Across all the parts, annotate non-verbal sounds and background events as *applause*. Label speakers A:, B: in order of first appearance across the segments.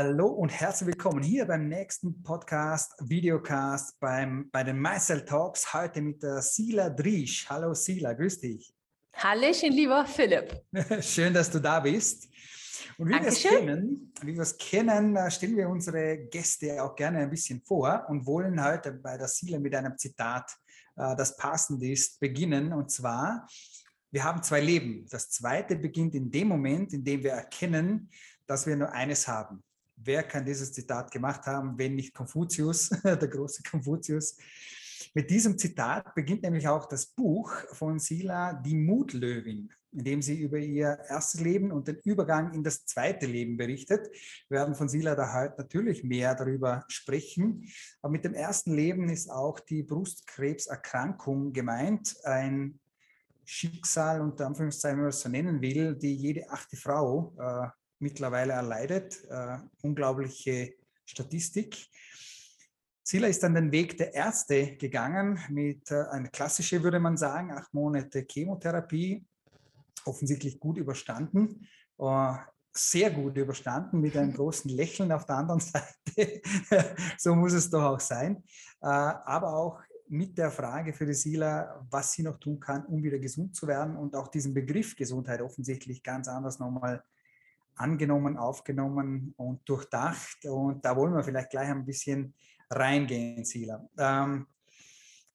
A: Hallo und herzlich willkommen hier beim nächsten Podcast, Videocast beim, bei den Meister Talks. Heute mit der Sila Driesch. Hallo Sila, grüß dich.
B: Hallöchen, lieber Philipp. *laughs*
A: Schön, dass du da bist. Und wie wir es kennen, wie wir es kennen, äh, stellen wir unsere Gäste auch gerne ein bisschen vor und wollen heute bei der Sila mit einem Zitat, äh, das passend ist, beginnen. Und zwar, wir haben zwei Leben. Das zweite beginnt in dem Moment, in dem wir erkennen, dass wir nur eines haben. Wer kann dieses Zitat gemacht haben, wenn nicht Konfuzius, *laughs* der große Konfuzius? Mit diesem Zitat beginnt nämlich auch das Buch von Sila, Die Mutlöwin, in dem sie über ihr erstes Leben und den Übergang in das zweite Leben berichtet. Wir werden von Sila da heute natürlich mehr darüber sprechen. Aber mit dem ersten Leben ist auch die Brustkrebserkrankung gemeint, ein Schicksal, unter Anführungszeichen, wenn man es so nennen will, die jede achte Frau äh, mittlerweile erleidet. Äh, unglaubliche Statistik. Sila ist dann den Weg der Ärzte gegangen mit äh, einer klassischen, würde man sagen, acht Monate Chemotherapie, offensichtlich gut überstanden, äh, sehr gut überstanden mit einem *laughs* großen Lächeln auf der anderen Seite. *laughs* so muss es doch auch sein. Äh, aber auch mit der Frage für die Sila, was sie noch tun kann, um wieder gesund zu werden und auch diesen Begriff Gesundheit offensichtlich ganz anders nochmal angenommen, aufgenommen und durchdacht. Und da wollen wir vielleicht gleich ein bisschen reingehen, Sila. Ähm,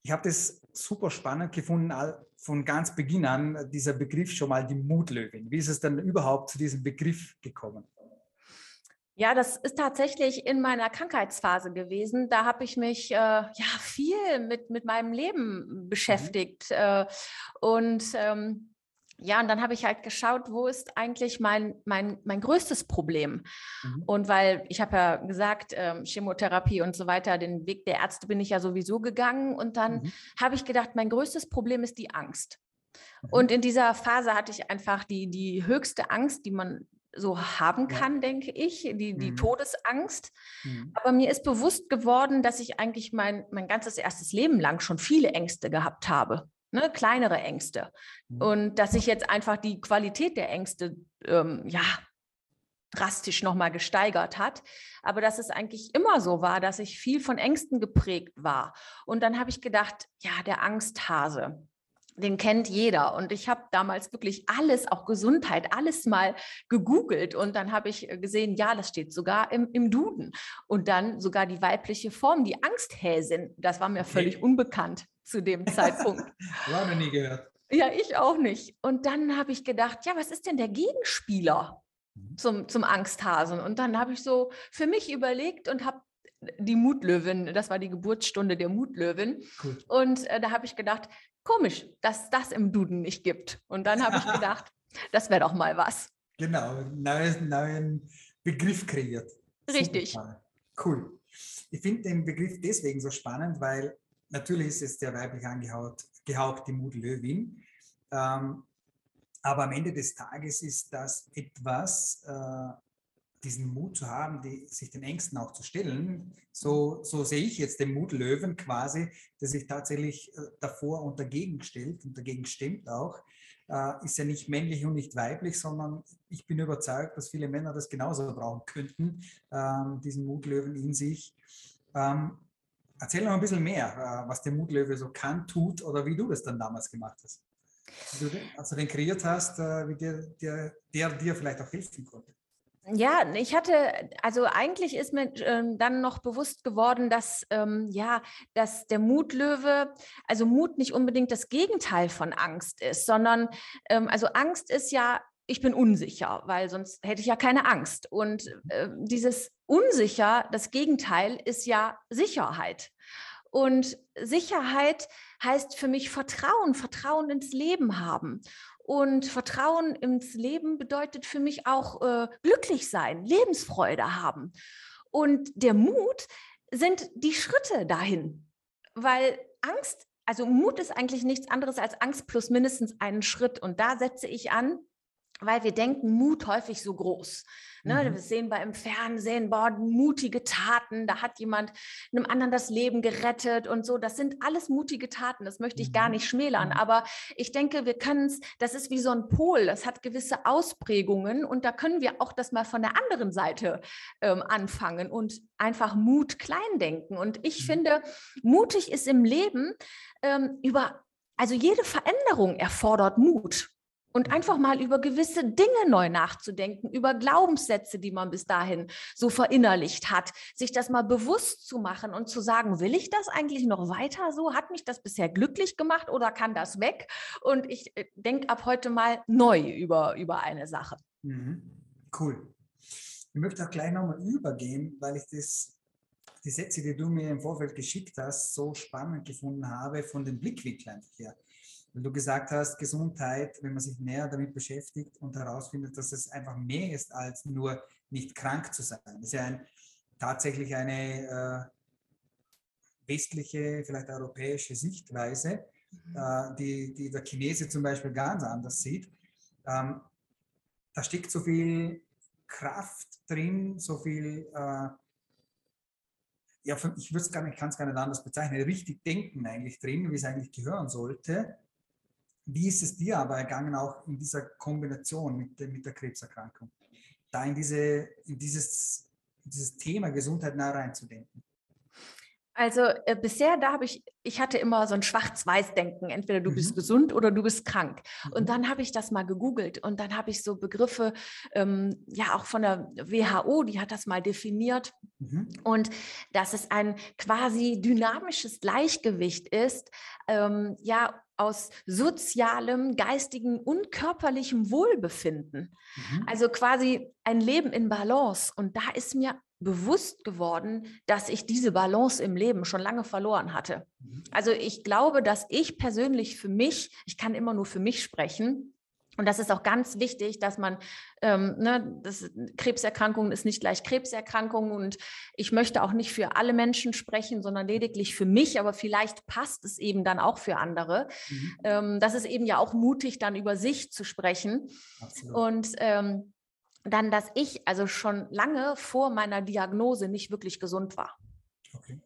A: ich habe das super spannend gefunden, von ganz Beginn an, dieser Begriff schon mal die Mutlöwin. Wie ist es denn überhaupt zu diesem Begriff gekommen?
B: Ja, das ist tatsächlich in meiner Krankheitsphase gewesen. Da habe ich mich äh, ja viel mit, mit meinem Leben mhm. beschäftigt. Mhm. Äh, und ähm, ja, und dann habe ich halt geschaut, wo ist eigentlich mein, mein, mein größtes Problem? Mhm. Und weil ich habe ja gesagt, ähm, Chemotherapie und so weiter, den Weg der Ärzte bin ich ja sowieso gegangen. Und dann mhm. habe ich gedacht, mein größtes Problem ist die Angst. Mhm. Und in dieser Phase hatte ich einfach die, die höchste Angst, die man so haben kann, ja. denke ich, die, die mhm. Todesangst. Mhm. Aber mir ist bewusst geworden, dass ich eigentlich mein, mein ganzes erstes Leben lang schon viele Ängste gehabt habe ne, kleinere Ängste. Mhm. Und dass sich jetzt einfach die Qualität der Ängste ähm, ja, drastisch nochmal gesteigert hat. Aber dass es eigentlich immer so war, dass ich viel von Ängsten geprägt war. Und dann habe ich gedacht, ja, der Angsthase den kennt jeder. Und ich habe damals wirklich alles, auch Gesundheit, alles mal gegoogelt. Und dann habe ich gesehen, ja, das steht sogar im, im Duden. Und dann sogar die weibliche Form, die Angsthäsin. Das war mir okay. völlig unbekannt zu dem Zeitpunkt. *laughs*
A: war noch nie gehört.
B: Ja, ich auch nicht. Und dann habe ich gedacht, ja, was ist denn der Gegenspieler mhm. zum, zum Angsthasen? Und dann habe ich so für mich überlegt und habe die Mutlöwin, das war die Geburtsstunde der Mutlöwin. Cool. Und äh, da habe ich gedacht, komisch, dass das im Duden nicht gibt. Und dann habe ich *laughs* gedacht, das wäre doch mal was.
A: Genau, neuen, neuen Begriff kreiert.
B: Richtig.
A: Cool. Ich finde den Begriff deswegen so spannend, weil natürlich ist es der weiblich angehaucht, gehaucht, die Mudel-Löwin. Ähm, aber am Ende des Tages ist das etwas, äh, diesen Mut zu haben, die, sich den Ängsten auch zu stellen. So, so sehe ich jetzt den Mut Löwen quasi, der sich tatsächlich äh, davor und dagegen stellt und dagegen stimmt auch. Äh, ist ja nicht männlich und nicht weiblich, sondern ich bin überzeugt, dass viele Männer das genauso brauchen könnten, ähm, diesen Mutlöwen in sich. Ähm, erzähl noch ein bisschen mehr, äh, was der Mutlöwe so kann, tut oder wie du das dann damals gemacht hast. Wie du, als du den kreiert hast, äh, wie der, der, der dir vielleicht auch helfen konnte.
B: Ja, ich hatte, also eigentlich ist mir ähm, dann noch bewusst geworden, dass ähm, ja, dass der Mutlöwe, also Mut nicht unbedingt das Gegenteil von Angst ist, sondern ähm, also Angst ist ja, ich bin unsicher, weil sonst hätte ich ja keine Angst. Und äh, dieses unsicher, das Gegenteil ist ja Sicherheit. Und Sicherheit heißt für mich Vertrauen, Vertrauen ins Leben haben. Und Vertrauen ins Leben bedeutet für mich auch äh, glücklich sein, Lebensfreude haben. Und der Mut sind die Schritte dahin, weil Angst, also Mut ist eigentlich nichts anderes als Angst plus mindestens einen Schritt. Und da setze ich an weil wir denken Mut häufig so groß. Ne, mhm. Das sehen wir im Fernsehen, boah, mutige Taten, da hat jemand einem anderen das Leben gerettet und so. Das sind alles mutige Taten, das möchte ich gar mhm. nicht schmälern. Mhm. Aber ich denke, wir können es, das ist wie so ein Pol, das hat gewisse Ausprägungen und da können wir auch das mal von der anderen Seite ähm, anfangen und einfach Mut klein denken. Und ich mhm. finde, mutig ist im Leben ähm, über, also jede Veränderung erfordert Mut und einfach mal über gewisse Dinge neu nachzudenken, über Glaubenssätze, die man bis dahin so verinnerlicht hat, sich das mal bewusst zu machen und zu sagen, will ich das eigentlich noch weiter so? Hat mich das bisher glücklich gemacht oder kann das weg? Und ich äh, denke ab heute mal neu über, über eine Sache.
A: Mhm. Cool. Ich möchte auch gleich nochmal übergehen, weil ich das, die Sätze, die du mir im Vorfeld geschickt hast, so spannend gefunden habe von den Blickwinkeln her. Weil du gesagt hast, Gesundheit, wenn man sich näher damit beschäftigt und herausfindet, dass es einfach mehr ist als nur nicht krank zu sein. Das ist ja ein, tatsächlich eine äh, westliche, vielleicht europäische Sichtweise, mhm. äh, die, die der Chinese zum Beispiel ganz anders sieht. Ähm, da steckt so viel Kraft drin, so viel, äh, ja, ich würde es gar nicht, kann es gar nicht anders bezeichnen, richtig denken eigentlich drin, wie es eigentlich gehören sollte. Wie ist es dir aber ergangen, auch in dieser Kombination mit, mit der Krebserkrankung, da in, diese, in dieses, in dieses Thema Gesundheit nah reinzudenken?
B: Also äh, bisher, da habe ich, ich hatte immer so ein Schwarz-Weiß-Denken, entweder du mhm. bist gesund oder du bist krank. Mhm. Und dann habe ich das mal gegoogelt und dann habe ich so Begriffe, ähm, ja auch von der WHO, die hat das mal definiert. Mhm. Und dass es ein quasi dynamisches Gleichgewicht ist, ähm, ja, aus sozialem, geistigem und körperlichem Wohlbefinden. Mhm. Also quasi ein Leben in Balance. Und da ist mir bewusst geworden, dass ich diese Balance im Leben schon lange verloren hatte. Mhm. Also ich glaube, dass ich persönlich für mich, ich kann immer nur für mich sprechen, und das ist auch ganz wichtig, dass man, ähm, ne, das, Krebserkrankung ist nicht gleich Krebserkrankung und ich möchte auch nicht für alle Menschen sprechen, sondern lediglich für mich, aber vielleicht passt es eben dann auch für andere. Mhm. Ähm, das ist eben ja auch mutig, dann über sich zu sprechen. Absolut. Und ähm, dann, dass ich also schon lange vor meiner Diagnose nicht wirklich gesund war. Okay.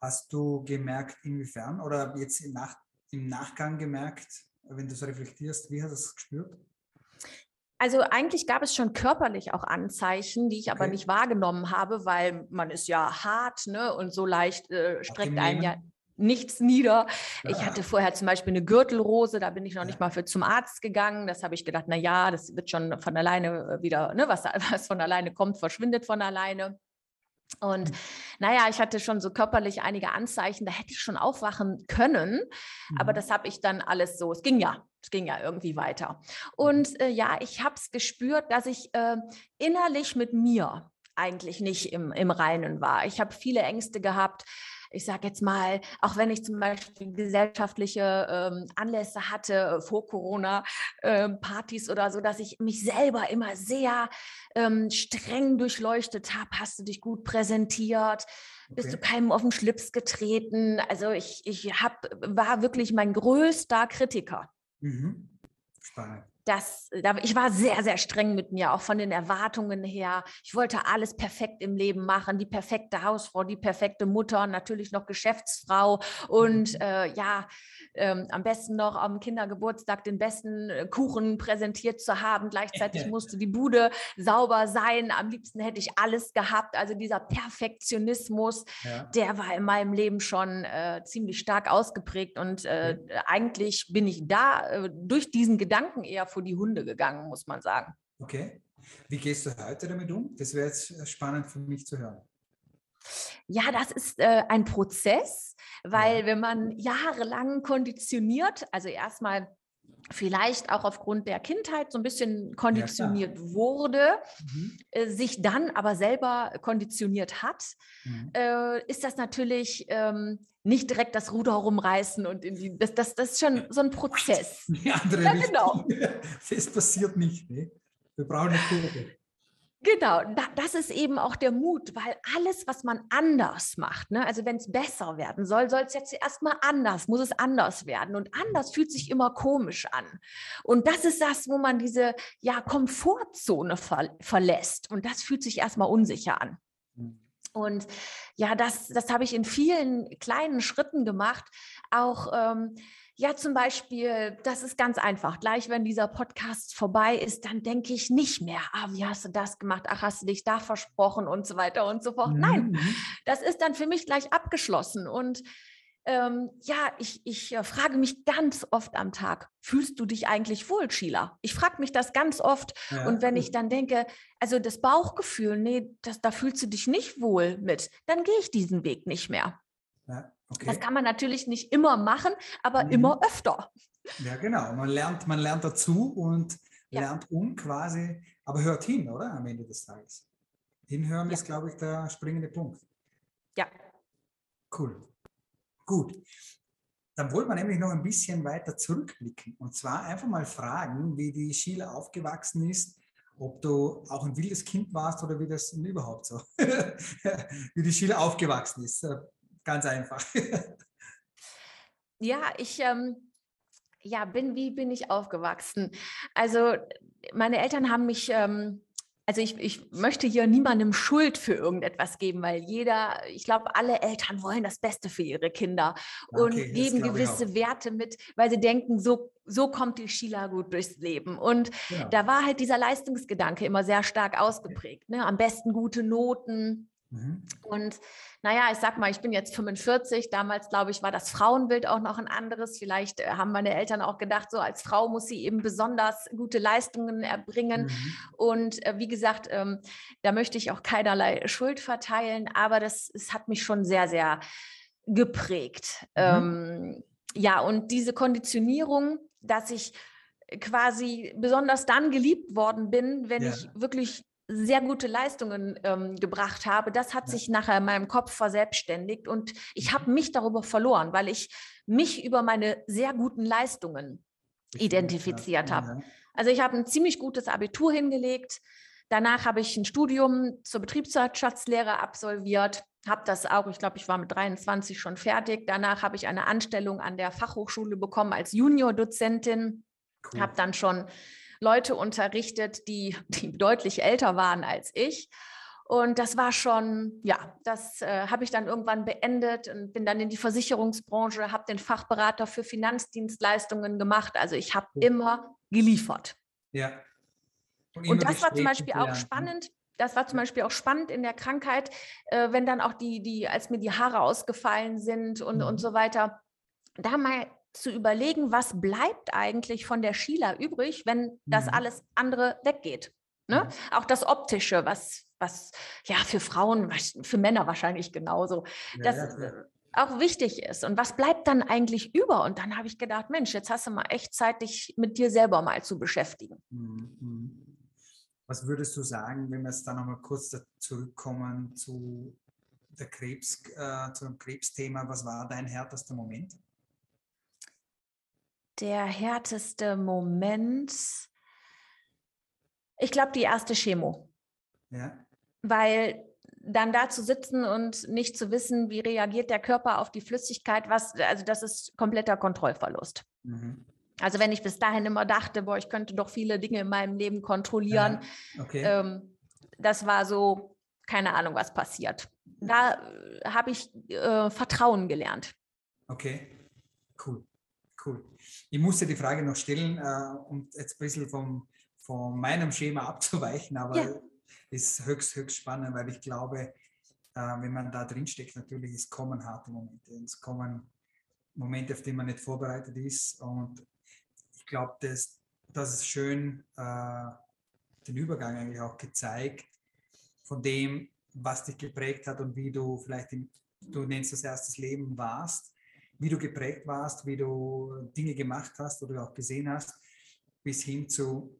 A: Hast du gemerkt, inwiefern oder jetzt im, Nach im Nachgang gemerkt, wenn du so reflektierst, wie hast du es gespürt?
B: Also eigentlich gab es schon körperlich auch Anzeichen, die ich aber nicht wahrgenommen habe, weil man ist ja hart ne? und so leicht äh, streckt einen ja nichts nieder. Ja. Ich hatte vorher zum Beispiel eine Gürtelrose, da bin ich noch nicht mal für zum Arzt gegangen. Das habe ich gedacht, na ja, das wird schon von alleine äh, wieder, ne, was, *laughs* was von alleine kommt, verschwindet von alleine. Und hm. naja, ich hatte schon so körperlich einige Anzeichen, da hätte ich schon aufwachen können, mhm. aber das habe ich dann alles so, es ging ja, es ging ja irgendwie weiter. Und mhm. äh, ja, ich habe es gespürt, dass ich äh, innerlich mit mir eigentlich nicht im, im Reinen war. Ich habe viele Ängste gehabt, ich sage jetzt mal, auch wenn ich zum Beispiel gesellschaftliche ähm, Anlässe hatte äh, vor Corona, ähm, Partys oder so, dass ich mich selber immer sehr ähm, streng durchleuchtet habe. Hast du dich gut präsentiert? Bist okay. du keinem auf den Schlips getreten? Also ich, ich hab, war wirklich mein größter Kritiker. Mhm. Spannend das, ich war sehr, sehr streng mit mir, auch von den Erwartungen her. Ich wollte alles perfekt im Leben machen, die perfekte Hausfrau, die perfekte Mutter, natürlich noch Geschäftsfrau und mhm. äh, ja, ähm, am besten noch am Kindergeburtstag den besten äh, Kuchen präsentiert zu haben. Gleichzeitig *laughs* musste die Bude sauber sein. Am liebsten hätte ich alles gehabt. Also dieser Perfektionismus, ja. der war in meinem Leben schon äh, ziemlich stark ausgeprägt und äh, eigentlich bin ich da äh, durch diesen Gedanken eher vor die Hunde gegangen, muss man sagen.
A: Okay. Wie gehst du heute damit um? Das wäre jetzt äh, spannend für mich zu hören.
B: Ja, das ist äh, ein Prozess, weil ja. wenn man jahrelang konditioniert, also erstmal vielleicht auch aufgrund der Kindheit so ein bisschen konditioniert ja, wurde, mhm. äh, sich dann aber selber konditioniert hat, mhm. äh, ist das natürlich ähm, nicht direkt das Ruder rumreißen und in die, das, das, das ist schon so ein Prozess. *laughs*
A: Die andere ja, genau. *laughs* Das passiert nicht. Ne? Wir brauchen eine Kurve.
B: Genau, das ist eben auch der Mut, weil alles, was man anders macht, ne, also wenn es besser werden soll, soll es jetzt erstmal anders, muss es anders werden. Und anders fühlt sich immer komisch an. Und das ist das, wo man diese ja, Komfortzone ver verlässt. Und das fühlt sich erstmal unsicher an. Mhm. Und ja, das, das habe ich in vielen kleinen Schritten gemacht. Auch ähm, ja, zum Beispiel, das ist ganz einfach. Gleich, wenn dieser Podcast vorbei ist, dann denke ich nicht mehr, ah, wie hast du das gemacht? Ach, hast du dich da versprochen und so weiter und so fort. Mhm. Nein, das ist dann für mich gleich abgeschlossen. Und ähm, ja, ich, ich äh, frage mich ganz oft am Tag, fühlst du dich eigentlich wohl, Sheila? Ich frage mich das ganz oft. Ja, und wenn ich dann denke, also das Bauchgefühl, nee, das, da fühlst du dich nicht wohl mit, dann gehe ich diesen Weg nicht mehr. Ja. Okay. Das kann man natürlich nicht immer machen, aber mhm. immer öfter.
A: Ja, genau. Man lernt, man lernt dazu und ja. lernt um quasi, aber hört hin, oder? Am Ende des Tages. Hinhören ist, glaube ich, der springende Punkt.
B: Ja.
A: Cool. Gut. Dann wollen wir nämlich noch ein bisschen weiter zurückblicken. Und zwar einfach mal fragen, wie die Sheila aufgewachsen ist, ob du auch ein wildes Kind warst oder wie das überhaupt so, *laughs* wie die Sheila aufgewachsen ist. Ganz einfach.
B: ja, ich ähm, ja, bin, wie bin ich aufgewachsen? Also meine Eltern haben mich ähm, also ich, ich möchte hier niemandem Schuld für irgendetwas geben, weil jeder, ich glaube, alle Eltern wollen das Beste für ihre Kinder okay, und geben gewisse Werte mit, weil sie denken, so, so kommt die Sheila gut durchs Leben. Und ja. da war halt dieser Leistungsgedanke immer sehr stark ausgeprägt. Ne? Am besten gute Noten, Mhm. Und naja, ich sag mal, ich bin jetzt 45. Damals, glaube ich, war das Frauenbild auch noch ein anderes. Vielleicht äh, haben meine Eltern auch gedacht, so als Frau muss sie eben besonders gute Leistungen erbringen. Mhm. Und äh, wie gesagt, ähm, da möchte ich auch keinerlei Schuld verteilen, aber das, das hat mich schon sehr, sehr geprägt. Mhm. Ähm, ja, und diese Konditionierung, dass ich quasi besonders dann geliebt worden bin, wenn ja. ich wirklich sehr gute Leistungen ähm, gebracht habe, das hat ja. sich nachher in meinem Kopf verselbstständigt und ich mhm. habe mich darüber verloren, weil ich mich über meine sehr guten Leistungen identifiziert habe. Also ich habe ein ziemlich gutes Abitur hingelegt. Danach habe ich ein Studium zur Betriebswirtschaftslehre absolviert, habe das auch, ich glaube, ich war mit 23 schon fertig. Danach habe ich eine Anstellung an der Fachhochschule bekommen als Juniordozentin, cool. habe dann schon Leute unterrichtet, die, die deutlich älter waren als ich. Und das war schon, ja, das äh, habe ich dann irgendwann beendet und bin dann in die Versicherungsbranche, habe den Fachberater für Finanzdienstleistungen gemacht. Also ich habe immer geliefert.
A: Ja.
B: Und, und das war zum Beispiel auch ne? spannend. Das war zum Beispiel auch spannend in der Krankheit, äh, wenn dann auch die, die, als mir die Haare ausgefallen sind und, mhm. und so weiter, da mal zu überlegen, was bleibt eigentlich von der Sheila übrig, wenn das mhm. alles andere weggeht. Ne? Mhm. Auch das Optische, was, was ja für Frauen, für Männer wahrscheinlich genauso, ja, das ja, auch wichtig ist. Und was bleibt dann eigentlich über? Und dann habe ich gedacht, Mensch, jetzt hast du mal echt Zeit, dich mit dir selber mal zu beschäftigen. Mhm.
A: mhm. Was würdest du sagen, wenn wir jetzt dann nochmal kurz zurückkommen zu der Krebs, äh, zu dem Krebsthema? Was war dein härtester Moment?
B: Der härteste Moment? Ich glaube, die erste Chemo.
A: Ja.
B: Weil dann da zu sitzen und nicht zu wissen, wie reagiert der Körper auf die Flüssigkeit, was, also das ist kompletter Kontrollverlust. Mhm. Also wenn ich bis dahin immer dachte, boah, ich könnte doch viele Dinge in meinem Leben kontrollieren,
A: ja, okay.
B: ähm, das war so, keine Ahnung, was passiert. Da äh, habe ich äh, Vertrauen gelernt.
A: Okay, cool, cool. Ich musste die Frage noch stellen, äh, um jetzt ein bisschen vom, von meinem Schema *laughs* abzuweichen, aber ja. ist höchst, höchst spannend, weil ich glaube, äh, wenn man da drin steckt, natürlich, es kommen harte Momente. Es kommen Momente, auf die man nicht vorbereitet ist. Und ich glaube, das, das ist schön, äh, den Übergang eigentlich auch gezeigt von dem, was dich geprägt hat und wie du vielleicht, im, du nennst das erstes Leben warst wie du geprägt warst, wie du Dinge gemacht hast oder auch gesehen hast, bis hin zu,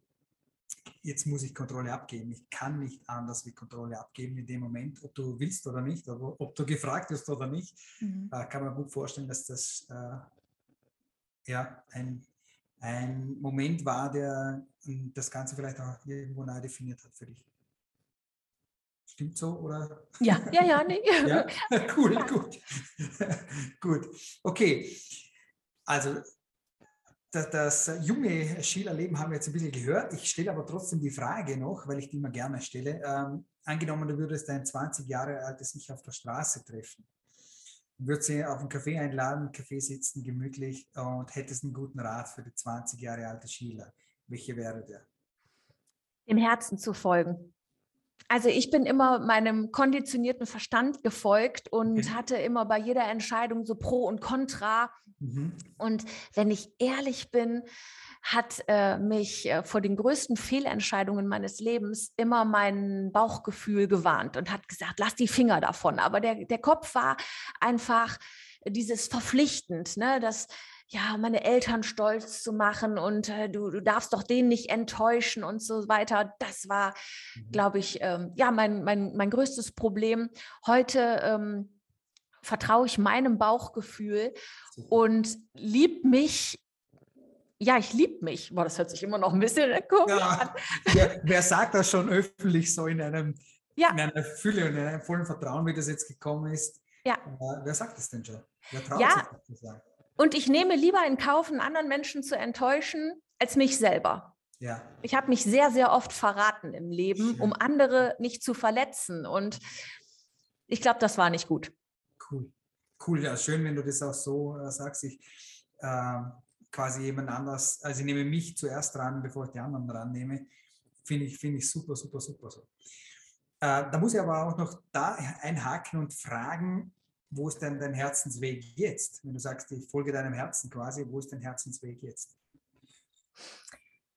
A: jetzt muss ich Kontrolle abgeben. Ich kann nicht anders wie Kontrolle abgeben in dem Moment, ob du willst oder nicht, oder ob du gefragt wirst oder nicht. Mhm. Äh, kann man gut vorstellen, dass das äh, ja, ein, ein Moment war, der das Ganze vielleicht auch irgendwo neu definiert hat für dich. Stimmt so, oder?
B: Ja, ja, ja, nee. *laughs*
A: ja? *laughs* *laughs* Cool, gut. gut. Okay. Also das, das junge Schülerleben haben wir jetzt ein bisschen gehört. Ich stelle aber trotzdem die Frage noch, weil ich die immer gerne stelle. Ähm, angenommen, du würdest ein 20 Jahre altes sich auf der Straße treffen. Würdest sie auf einen Kaffee einladen, Kaffee sitzen, gemütlich und hättest einen guten Rat für die 20 Jahre alte Schüler. Welche wäre der?
B: Dem Herzen zu folgen. Also ich bin immer meinem konditionierten Verstand gefolgt und hatte immer bei jeder Entscheidung so Pro und Contra. Mhm. Und wenn ich ehrlich bin, hat äh, mich äh, vor den größten Fehlentscheidungen meines Lebens immer mein Bauchgefühl gewarnt und hat gesagt, lass die Finger davon. Aber der, der Kopf war einfach dieses verpflichtend, ne? dass ja, meine Eltern stolz zu machen und äh, du, du darfst doch den nicht enttäuschen und so weiter. Das war, mhm. glaube ich, ähm, ja, mein, mein, mein größtes Problem. Heute ähm, vertraue ich meinem Bauchgefühl und lieb mich. Ja, ich liebe mich. Boah, das hört sich immer noch ein bisschen *laughs* komisch ja. an.
A: Wer, wer, sagt das schon öffentlich so in einem ja. in einer Fülle und in einem vollen Vertrauen, wie das jetzt gekommen ist?
B: Ja.
A: Wer sagt das denn schon? Wer
B: traut ja. sich das zu sagen? Und ich nehme lieber in Kauf, einen anderen Menschen zu enttäuschen, als mich selber.
A: Ja.
B: Ich habe mich sehr, sehr oft verraten im Leben, um andere nicht zu verletzen. Und ich glaube, das war nicht gut.
A: Cool. Cool, ja, schön, wenn du das auch so äh, sagst. Ich äh, quasi jemand anders, also ich nehme mich zuerst dran, bevor ich die anderen dran nehme. Finde ich, find ich super, super, super so. Äh, da muss ich aber auch noch da einhaken und fragen, wo ist denn dein Herzensweg jetzt? Wenn du sagst, ich folge deinem Herzen quasi, wo ist dein Herzensweg jetzt?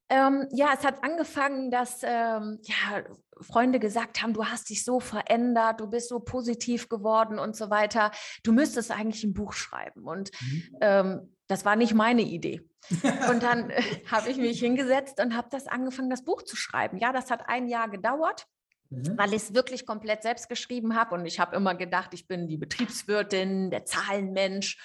B: Ähm, ja, es hat angefangen, dass ähm, ja, Freunde gesagt haben, du hast dich so verändert, du bist so positiv geworden und so weiter. Du müsstest eigentlich ein Buch schreiben. Und mhm. ähm, das war nicht meine Idee. *laughs* und dann äh, habe ich mich hingesetzt und habe das angefangen, das Buch zu schreiben. Ja, das hat ein Jahr gedauert mhm. weil ich es wirklich komplett selbst geschrieben habe. Und ich habe immer gedacht, ich bin die Betriebswirtin, der Zahlenmensch.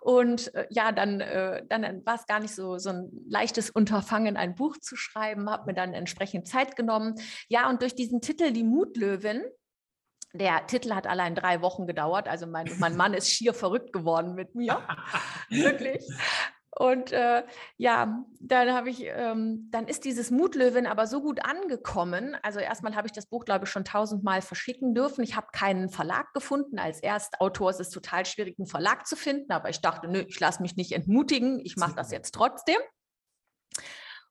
B: Und äh, ja, dann, äh, dann war es gar nicht so, so ein leichtes Unterfangen, ein Buch zu schreiben, habe mir dann entsprechend Zeit genommen. Ja, und durch diesen Titel Die Mutlöwin, der Titel hat allein drei Wochen gedauert. Also mein, mein Mann ist schier verrückt geworden mit mir. *laughs* Wirklich. Und äh, ja, dann habe ich, ähm, dann ist dieses Mutlöwin aber so gut angekommen. Also erstmal habe ich das Buch, glaube ich, schon tausendmal verschicken dürfen. Ich habe keinen Verlag gefunden. Als Erstautor ist es total schwierig, einen Verlag zu finden. Aber ich dachte, nö, ich lasse mich nicht entmutigen. Ich mache das jetzt trotzdem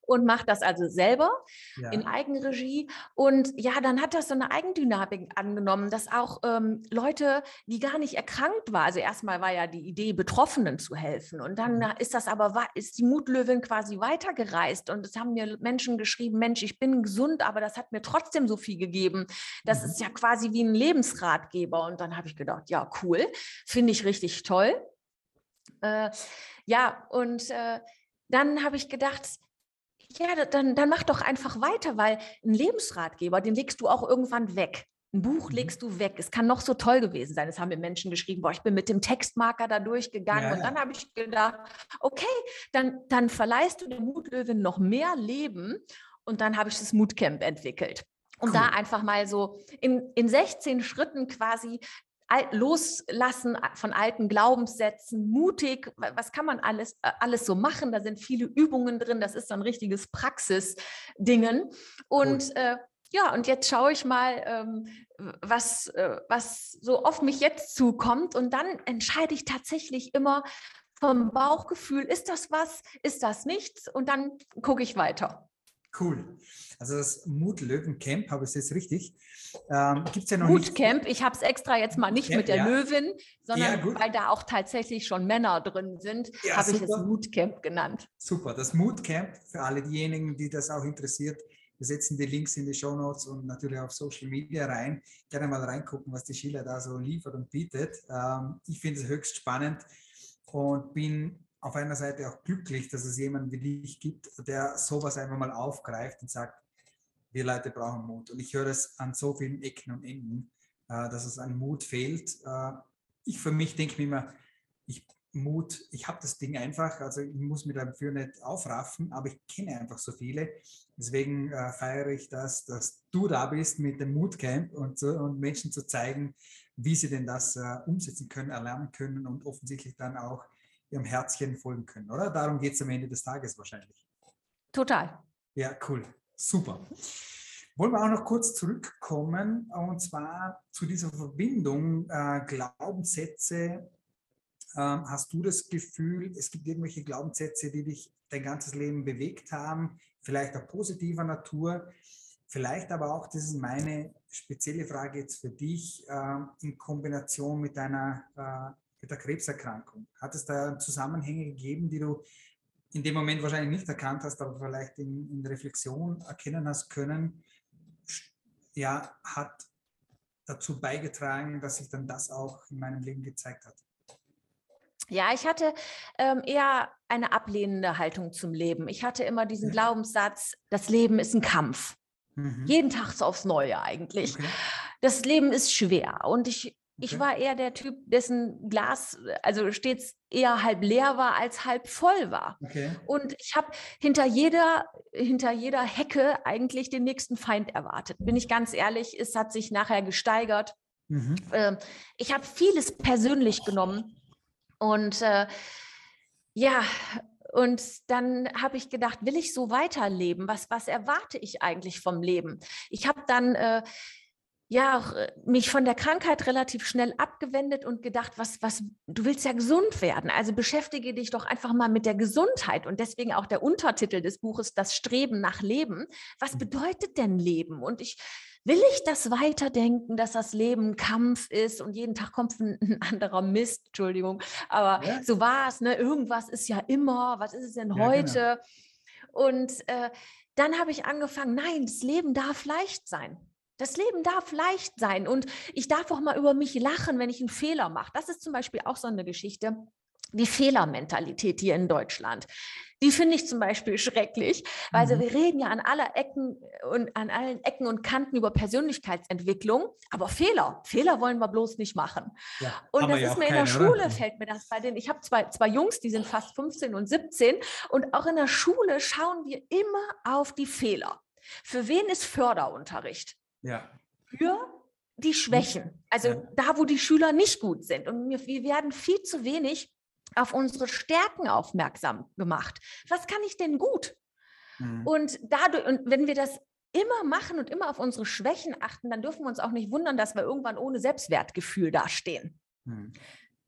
B: und macht das also selber ja. in Eigenregie. Und ja, dann hat das so eine Eigendynamik angenommen, dass auch ähm, Leute, die gar nicht erkrankt waren, also erstmal war ja die Idee, Betroffenen zu helfen. Und dann mhm. ist das aber, ist die Mutlöwin quasi weitergereist. Und es haben mir Menschen geschrieben, Mensch, ich bin gesund, aber das hat mir trotzdem so viel gegeben. Das mhm. ist ja quasi wie ein Lebensratgeber. Und dann habe ich gedacht, ja, cool, finde ich richtig toll. Äh, ja, und äh, dann habe ich gedacht, ja, dann, dann mach doch einfach weiter, weil ein Lebensratgeber, den legst du auch irgendwann weg. Ein Buch mhm. legst du weg. Es kann noch so toll gewesen sein. Es haben mir Menschen geschrieben, boah, ich bin mit dem Textmarker da durchgegangen. Ja, und dann habe ich gedacht, okay, dann, dann verleihst du der Mutlöwin noch mehr Leben. Und dann habe ich das Mutcamp entwickelt. Um cool. da einfach mal so in, in 16 Schritten quasi loslassen von alten Glaubenssätzen, mutig, was kann man alles, alles so machen? Da sind viele Übungen drin, das ist so ein richtiges Praxisdingen. Und cool. äh, ja, und jetzt schaue ich mal, ähm, was, äh, was so auf mich jetzt zukommt. Und dann entscheide ich tatsächlich immer vom Bauchgefühl, ist das was, ist das nichts? Und dann gucke ich weiter.
A: Cool. Also das Mut-Löwen-Camp, habe ich es jetzt richtig? Ähm,
B: Gibt ja noch Mut-Camp, ich habe es extra jetzt mal nicht Camp, mit der ja. Löwin, sondern ja, weil da auch tatsächlich schon Männer drin sind, ja, habe ich es Mut-Camp genannt.
A: Super, das Mut-Camp für alle diejenigen, die das auch interessiert. Wir setzen die Links in die Show Notes und natürlich auf Social Media rein. Gerne mal reingucken, was die Schiller da so liefert und bietet. Ähm, ich finde es höchst spannend und bin auf einer Seite auch glücklich, dass es jemanden wie dich gibt, der sowas einfach mal aufgreift und sagt, wir Leute brauchen Mut. Und ich höre es an so vielen Ecken und Enden, äh, dass es an Mut fehlt. Äh, ich für mich denke mir immer, ich Mut, ich habe das Ding einfach, also ich muss mich dafür nicht aufraffen, aber ich kenne einfach so viele. Deswegen äh, feiere ich das, dass du da bist mit dem Moodcamp und, und Menschen zu zeigen, wie sie denn das äh, umsetzen können, erlernen können und offensichtlich dann auch ihrem Herzchen folgen können, oder? Darum geht es am Ende des Tages wahrscheinlich.
B: Total.
A: Ja, cool. Super. Wollen wir auch noch kurz zurückkommen und zwar zu dieser Verbindung äh, Glaubenssätze ähm, hast du das Gefühl, es gibt irgendwelche Glaubenssätze, die dich dein ganzes Leben bewegt haben, vielleicht auch positiver Natur, vielleicht aber auch, das ist meine spezielle Frage jetzt für dich, ähm, in Kombination mit deiner äh, mit der Krebserkrankung. Hat es da Zusammenhänge gegeben, die du in dem Moment wahrscheinlich nicht erkannt hast, aber vielleicht in, in Reflexion erkennen hast können, ja, hat dazu beigetragen, dass sich dann das auch in meinem Leben gezeigt hat?
B: Ja, ich hatte ähm, eher eine ablehnende Haltung zum Leben. Ich hatte immer diesen Glaubenssatz, das Leben ist ein Kampf. Mhm. Jeden Tag so aufs Neue eigentlich. Okay. Das Leben ist schwer. Und ich, ich okay. war eher der Typ, dessen Glas also stets eher halb leer war als halb voll war. Okay. Und ich habe hinter jeder, hinter jeder Hecke eigentlich den nächsten Feind erwartet. Bin ich ganz ehrlich, es hat sich nachher gesteigert. Mhm. Ähm, ich habe vieles persönlich genommen und äh, ja, und dann habe ich gedacht, will ich so weiterleben? Was, was erwarte ich eigentlich vom Leben? Ich habe dann äh, ja auch, äh, mich von der Krankheit relativ schnell abgewendet und gedacht, was, was, du willst ja gesund werden. Also beschäftige dich doch einfach mal mit der Gesundheit. Und deswegen auch der Untertitel des Buches, Das Streben nach Leben. Was mhm. bedeutet denn Leben? Und ich Will ich das weiterdenken, dass das Leben ein Kampf ist und jeden Tag kommt ein, anderer Mist, Entschuldigung, aber ja. so war es, ne? irgendwas ist ja immer, was ist es denn ja, heute? Genau. Und äh, dann habe ich angefangen, nein, das Leben darf leicht sein. Das Leben darf leicht sein und ich darf auch mal über mich lachen, wenn ich einen Fehler mache. Das ist zum Beispiel auch so eine Geschichte die Fehlermentalität hier in Deutschland. Die finde ich zum Beispiel *laughs* schrecklich, weil mhm. wir reden ja an aller Ecken und an allen Ecken und Kanten über Persönlichkeitsentwicklung, aber Fehler, Fehler wollen wir bloß nicht machen. Ja, und das ist mir keine, in der Schule, oder? fällt mir das bei denen. Ich habe zwei, zwei Jungs, die sind fast 15 und 17 und auch in der Schule schauen wir immer auf die Fehler. Für wen ist Förderunterricht?
A: Ja.
B: Für die Schwächen, also ja. da, wo die Schüler nicht gut sind. Und wir, werden viel zu wenig auf unsere Stärken aufmerksam gemacht. Was kann ich denn gut? Mhm. Und dadurch, und wenn wir das immer machen und immer auf unsere Schwächen achten, dann dürfen wir uns auch nicht wundern, dass wir irgendwann ohne Selbstwertgefühl dastehen. Mhm.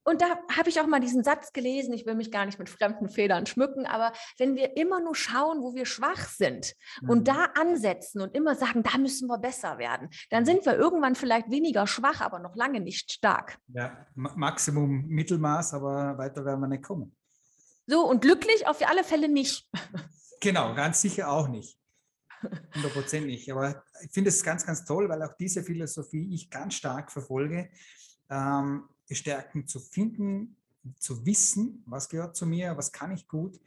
B: Und da habe ich auch mal diesen Satz gelesen, ich will mich gar nicht mit fremden Federn schmücken, aber wenn wir immer nur schauen, wo wir schwach sind mhm. und da ansetzen und immer sagen, da müssen wir besser werden, dann sind wir irgendwann vielleicht weniger schwach, aber noch lange nicht stark.
A: Ja, Maximum Mittelmaß, aber weiter werden wir nicht kommen.
B: So, und glücklich auf alle Fälle nicht. *laughs*
A: Genau, ganz sicher auch nicht. 100 Prozent nicht. Aber ich finde es ganz, ganz toll, weil auch diese Philosophie ich ganz stark verfolge. Ähm, Stärken zu finden, zu wissen, was gehört zu mir, was kann ich gut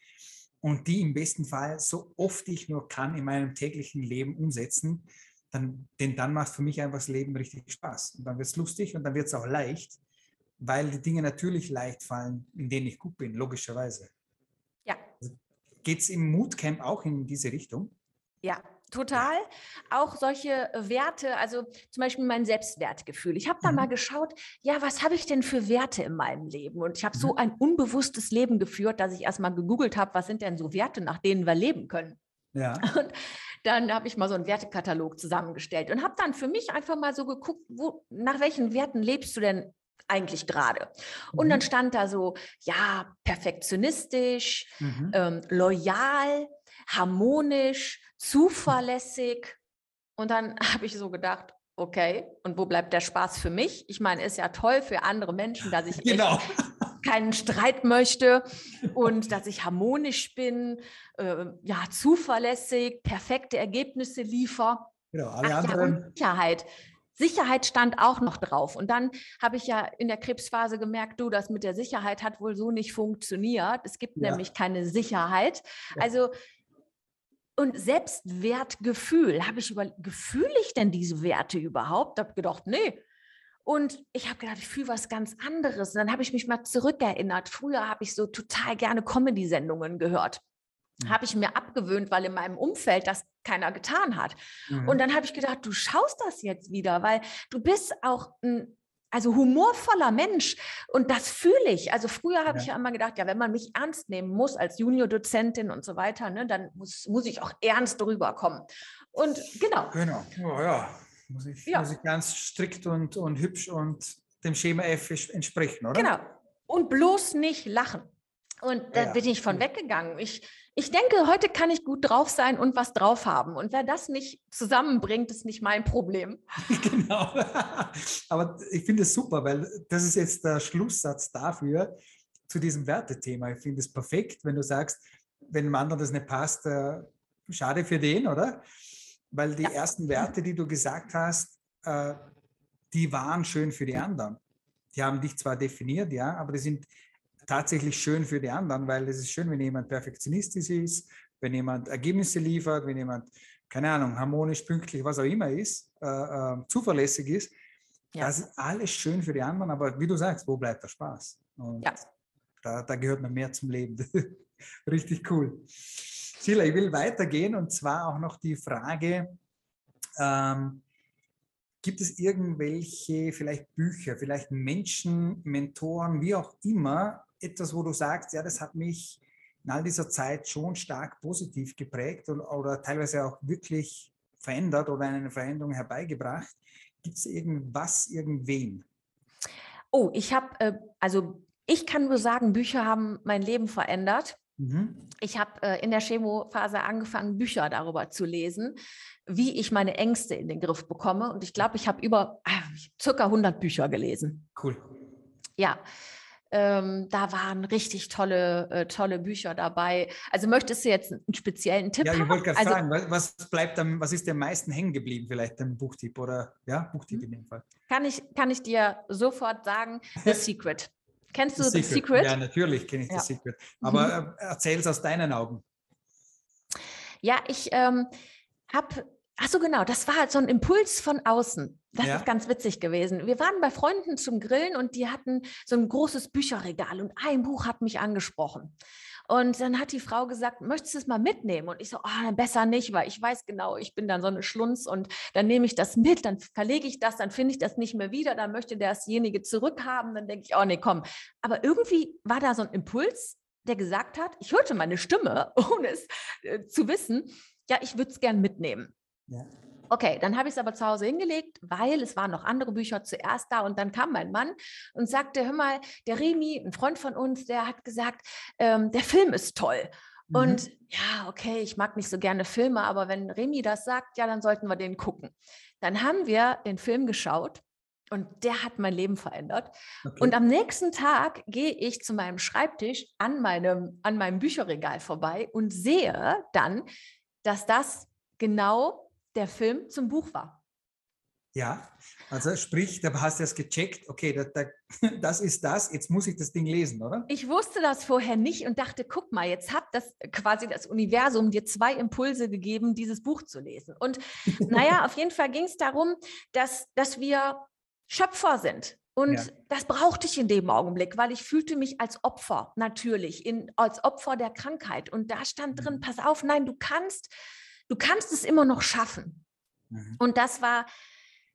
A: und die im besten Fall so oft ich nur kann in meinem täglichen Leben umsetzen, dann, denn dann macht für mich einfach das Leben richtig Spaß. Und dann wird es lustig und dann wird es auch leicht, weil die Dinge natürlich leicht fallen, in denen ich gut bin, logischerweise.
B: Ja.
A: Also Geht es im Moodcamp auch in diese Richtung?
B: Ja, total. Auch solche Werte, also zum Beispiel mein Selbstwertgefühl. Ich habe da mhm. mal geschaut, ja, was habe ich denn für Werte in meinem Leben? Und ich habe mhm. so ein unbewusstes Leben geführt, dass ich erstmal gegoogelt habe, was sind denn so Werte, nach denen wir leben können.
A: Ja. *laughs*
B: Und dann habe ich mal so einen Wertekatalog zusammengestellt und habe dann für mich einfach mal so geguckt, wo, nach welchen Werten lebst du denn eigentlich gerade? Und mhm. dann stand da so, ja, perfektionistisch, mhm. ähm, loyal, harmonisch, zuverlässig. Und dann *laughs* habe ich so gedacht, okay, und wo bleibt der Spaß für mich? Ich meine, ist ja toll für andere Menschen, dass ich *laughs* genau. keinen Streit möchte und dass ich harmonisch bin, äh, ja, zuverlässig, perfekte Ergebnisse liefere.
A: Genau, alle Ach, anderen.
B: Ja, Sicherheit. Sicherheit stand auch noch drauf. Und dann habe ich ja in der Krebsphase gemerkt, du, das mit der Sicherheit hat wohl so nicht funktioniert. Es gibt ja. nämlich keine Sicherheit. Ja. Also und Selbstwertgefühl, habe ich über, gefühle ich denn diese Werte überhaupt? Ich habe gedacht, nee. Und ich habe gedacht, ich fühle was ganz anderes. Und dann habe ich mich mal zurückerinnert. Früher habe ich so total gerne Comedy-Sendungen gehört. Mhm. Habe ich mir abgewöhnt, weil in meinem Umfeld das keiner getan hat. Mhm. Und dann habe ich gedacht, du schaust das jetzt wieder, weil du bist auch ein also humorvoller Mensch. Und das fühle ich. Also früher habe ja. ich ja immer gedacht, ja, wenn man mich ernst nehmen muss als Juniordozentin und so weiter, ne, dann muss, muss ich auch ernst rüberkommen. Und genau.
A: Genau, oh, ja. Muss ich, ja. muss ich ganz strikt und, und hübsch und dem Schema F entsprechen, oder?
B: Genau. Und bloß nicht lachen. Und da ja. bin ich von weggegangen. Ich, ich denke, heute kann ich gut drauf sein und was drauf haben. Und wer das nicht zusammenbringt, ist nicht mein Problem. *laughs*
A: Genau. Aber ich finde es super, weil das ist jetzt der Schlusssatz dafür, zu diesem Wertethema. Ich finde es perfekt, wenn du sagst, wenn dem anderen das nicht passt, äh, schade für den, oder? Weil die ja. ersten Werte, die du gesagt hast, äh, die waren schön für die anderen. Die haben dich zwar definiert, ja, aber die sind tatsächlich schön für die anderen, weil es ist schön, wenn jemand perfektionistisch ist, wenn jemand Ergebnisse liefert, wenn jemand, keine Ahnung, harmonisch, pünktlich, was auch immer ist, äh, äh, zuverlässig ist. Ja. Das ist alles schön für die anderen, aber wie du sagst, wo bleibt der Spaß? Und ja. da, da gehört man mehr zum Leben. *laughs* Richtig cool. Sheila, ich will weitergehen und zwar auch noch die Frage, ähm, gibt es irgendwelche vielleicht Bücher, vielleicht Menschen, Mentoren, wie auch immer, etwas, wo du sagst, ja, das hat mich in all dieser Zeit schon stark positiv geprägt oder, oder teilweise auch wirklich verändert oder eine Veränderung herbeigebracht? Gibt es irgendwas, irgendwen?
B: Oh, ich habe, äh, also ich kann nur sagen, Bücher haben mein Leben verändert. Mhm. Ich habe äh, in der Chemophase angefangen, Bücher darüber zu lesen, wie ich meine Ängste in den Griff bekomme. Und ich glaube, ich habe über äh, circa 100 Bücher gelesen.
A: Cool.
B: Ja, ähm, da waren richtig tolle, äh, tolle Bücher dabei. Also möchtest du jetzt einen speziellen Tipp? Ja,
A: ich wollte gerade also, fragen, was, bleibt am, was ist dir am meisten hängen geblieben, vielleicht ein Buchtipp oder ja, Buchtipp in dem Fall?
B: Kann ich, kann ich dir sofort sagen, The *laughs* Secret. Kennst du The, The Secret? Secret?
A: Ja, natürlich kenne ich ja. The Secret. Aber mhm. erzähl es aus deinen Augen.
B: Ja, ich ähm, habe Ach so, genau. Das war halt so ein Impuls von außen. Das ja. ist ganz witzig gewesen. Wir waren bei Freunden zum Grillen und die hatten so ein großes Bücherregal und ein Buch hat mich angesprochen. Und dann hat die Frau gesagt, möchtest du es mal mitnehmen? Und ich so, oh, besser nicht, weil ich weiß genau, ich bin dann so eine Schlunz und dann nehme ich das mit, dann verlege ich das, dann finde ich das nicht mehr wieder, dann möchte dasjenige zurückhaben, dann denke ich, oh nee, komm. Aber irgendwie war da so ein Impuls, der gesagt hat, ich hörte meine Stimme, *laughs* ohne es äh, zu wissen, ja, ich würde es gern mitnehmen. Ja. Okay, dann habe ich es aber zu Hause hingelegt, weil es waren noch andere Bücher zuerst da und dann kam mein Mann und sagte, hör mal, der Remi, ein Freund von uns, der hat gesagt, ähm, der Film ist toll. Mhm. Und ja, okay, ich mag nicht so gerne Filme, aber wenn Remi das sagt, ja, dann sollten wir den gucken. Dann haben wir den Film geschaut und der hat mein Leben verändert. Okay. Und am nächsten Tag gehe ich zu meinem Schreibtisch an meinem, an meinem Bücherregal vorbei und sehe dann, dass das genau der Film zum Buch war.
A: Ja, also sprich, da hast du es gecheckt, okay, das, *laughs* das ist das, jetzt muss ich das Ding lesen, oder?
B: Ich wusste das vorher nicht und dachte, guck mal, jetzt hat das quasi das Universum dir zwei Impulse gegeben, dieses Buch zu lesen. Und *laughs* naja, auf jeden Fall ging es darum, dass, dass wir Schöpfer sind. Und ja. das brauchte ich in dem Augenblick, weil ich fühlte mich als Opfer, natürlich, in, als Opfer der Krankheit. Und da stand drin, mhm. pass auf, nein, du kannst du kannst es immer noch schaffen. Mhm. Und das war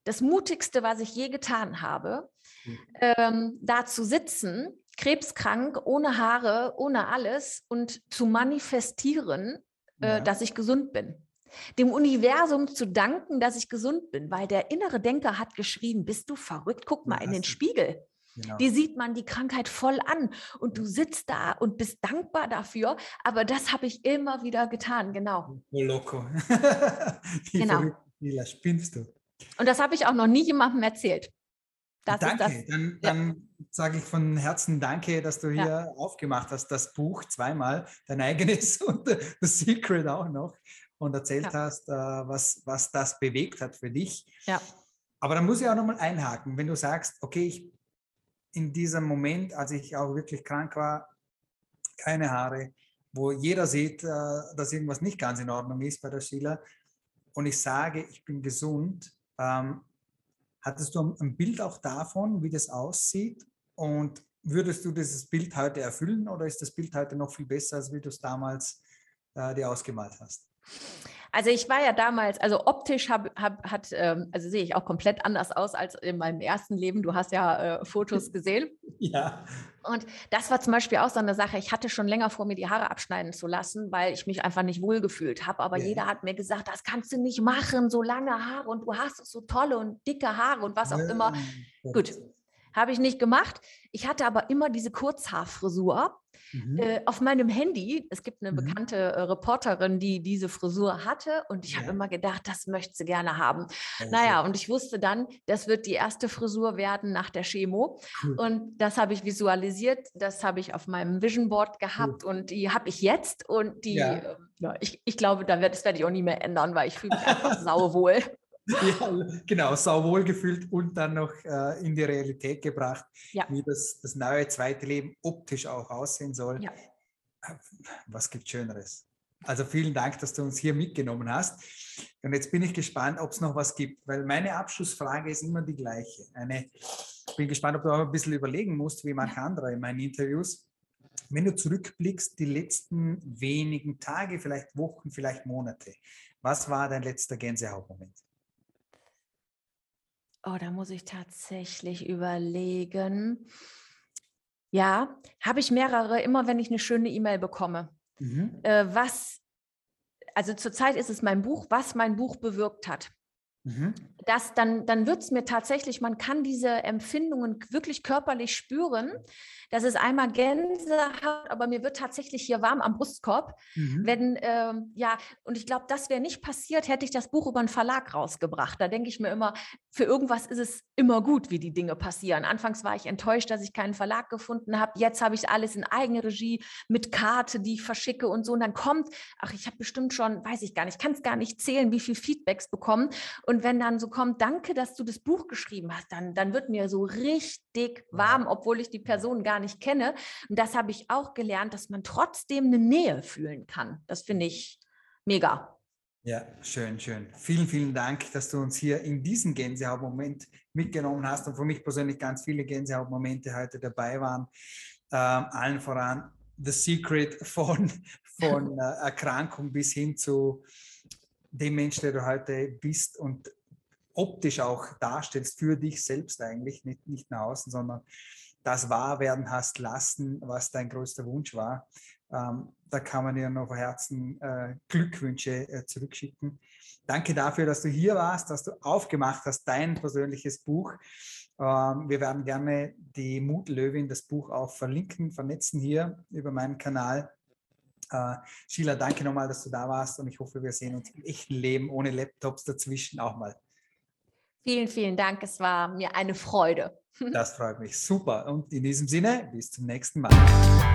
B: das Mutigste, was ich je getan habe, mhm. ähm, da zu sitzen, krebskrank, ohne Haare, ohne alles und zu manifestieren, äh, ja. dass ich gesund bin. Dem Universum zu danken, dass ich gesund bin, weil der innere Denker hat geschrien, bist du verrückt? Guck mal ja, in den Spiegel. Genau. Die sieht man die Krankheit voll an und du sitzt da und bist dankbar dafür. Aber das habe ich immer wieder getan, genau.
A: Oh, loco. *laughs*
B: genau.
A: Mila, spinnst du.
B: Und das habe ich auch noch nie jemandem erzählt.
A: Das danke, dann, dann ja. sage ich von Herzen danke, dass du hier ja. aufgemacht hast, das Buch zweimal, dein eigenes *laughs* und The Secret auch noch und erzählt ja. hast, äh, was, was das bewegt hat für dich.
B: Ja.
A: Aber dann muss ich auch nochmal einhaken, wenn du sagst, okay, ich in diesem Moment, als ich auch wirklich krank war, keine Haare, wo jeder sieht, äh, dass irgendwas nicht ganz in Ordnung ist bei der Sheila und ich sage, ich bin gesund, ähm, Hattest du ein Bild auch davon, wie das aussieht? Und würdest du dieses Bild heute erfüllen oder ist das Bild heute noch viel besser, als wie du es damals äh, dir ausgemalt hast?
B: Also ich war ja damals, also optisch hab, hab, hat, ähm, also sehe ich auch komplett anders aus als in meinem ersten Leben. Du hast ja äh, Fotos gesehen. *laughs*
A: Ja.
B: Und das war zum Beispiel auch so eine Sache. Ich hatte schon länger vor, mir die Haare abschneiden zu lassen, weil ich mich einfach nicht wohlgefühlt habe. Aber ja. jeder hat mir gesagt, das kannst du nicht machen, so lange Haare und du hast so tolle und dicke Haare und was auch immer. Gut, habe ich nicht gemacht. Ich hatte aber immer diese Kurzhaarfrisur. Mhm. Äh, auf meinem Handy, es gibt eine mhm. bekannte äh, Reporterin, die diese Frisur hatte und ich ja. habe immer gedacht, das möchte sie gerne haben. Also. Naja, und ich wusste dann, das wird die erste Frisur werden nach der Chemo cool. und das habe ich visualisiert, das habe ich auf meinem Vision Board gehabt cool. und die habe ich jetzt und die, ja. äh, ich, ich glaube, da wird, das werde ich auch nie mehr ändern, weil ich fühle mich einfach *laughs* sauwohl.
A: Ja, genau, sauwohl gefühlt und dann noch äh, in die Realität gebracht, ja. wie das, das neue zweite Leben optisch auch aussehen soll. Ja. Äh, was gibt Schöneres? Also vielen Dank, dass du uns hier mitgenommen hast. Und jetzt bin ich gespannt, ob es noch was gibt, weil meine Abschlussfrage ist immer die gleiche. Eine, ich bin gespannt, ob du auch ein bisschen überlegen musst, wie manche andere in meinen Interviews. Wenn du zurückblickst, die letzten wenigen Tage, vielleicht Wochen, vielleicht Monate, was war dein letzter Gänsehautmoment?
B: Oh, da muss ich tatsächlich überlegen. Ja, habe ich mehrere, immer wenn ich eine schöne E-Mail bekomme. Mhm. Äh, was, also zurzeit ist es mein Buch, was mein Buch bewirkt hat. Mhm. Das, dann dann wird es mir tatsächlich, man kann diese Empfindungen wirklich körperlich spüren. Das ist einmal Gänsehaut, aber mir wird tatsächlich hier warm am Brustkorb. Mhm. Wenn, äh, ja, und ich glaube, das wäre nicht passiert, hätte ich das Buch über einen Verlag rausgebracht. Da denke ich mir immer, für irgendwas ist es immer gut, wie die Dinge passieren. Anfangs war ich enttäuscht, dass ich keinen Verlag gefunden habe. Jetzt habe ich alles in Eigenregie mit Karte, die ich verschicke und so. Und dann kommt, ach, ich habe bestimmt schon, weiß ich gar nicht, kann es gar nicht zählen, wie viel Feedbacks bekommen. Und wenn dann so kommt, danke, dass du das Buch geschrieben hast, dann, dann wird mir so richtig warm, obwohl ich die Person gar nicht kenne. Und das habe ich auch gelernt, dass man trotzdem eine Nähe fühlen kann. Das finde ich mega.
A: Ja, schön, schön. Vielen, vielen Dank, dass du uns hier in diesem Gänsehautmoment mitgenommen hast und für mich persönlich ganz viele Gänsehautmomente heute dabei waren. Ähm, allen voran The Secret von, von *laughs* äh, Erkrankung bis hin zu dem Mensch, der du heute bist und optisch auch darstellst für dich selbst eigentlich, nicht, nicht nach außen, sondern das wahr werden hast lassen, was dein größter Wunsch war. Ähm, da kann man dir noch von Herzen äh, Glückwünsche äh, zurückschicken. Danke dafür, dass du hier warst, dass du aufgemacht hast, dein persönliches Buch. Ähm, wir werden gerne die Mutlöwin, das Buch auch verlinken, vernetzen hier über meinen Kanal. Äh, Sheila, danke nochmal, dass du da warst und ich hoffe, wir sehen uns im echten Leben ohne Laptops dazwischen auch mal.
B: Vielen, vielen Dank. Es war mir eine Freude.
A: Das freut mich. Super. Und in diesem Sinne, bis zum nächsten Mal.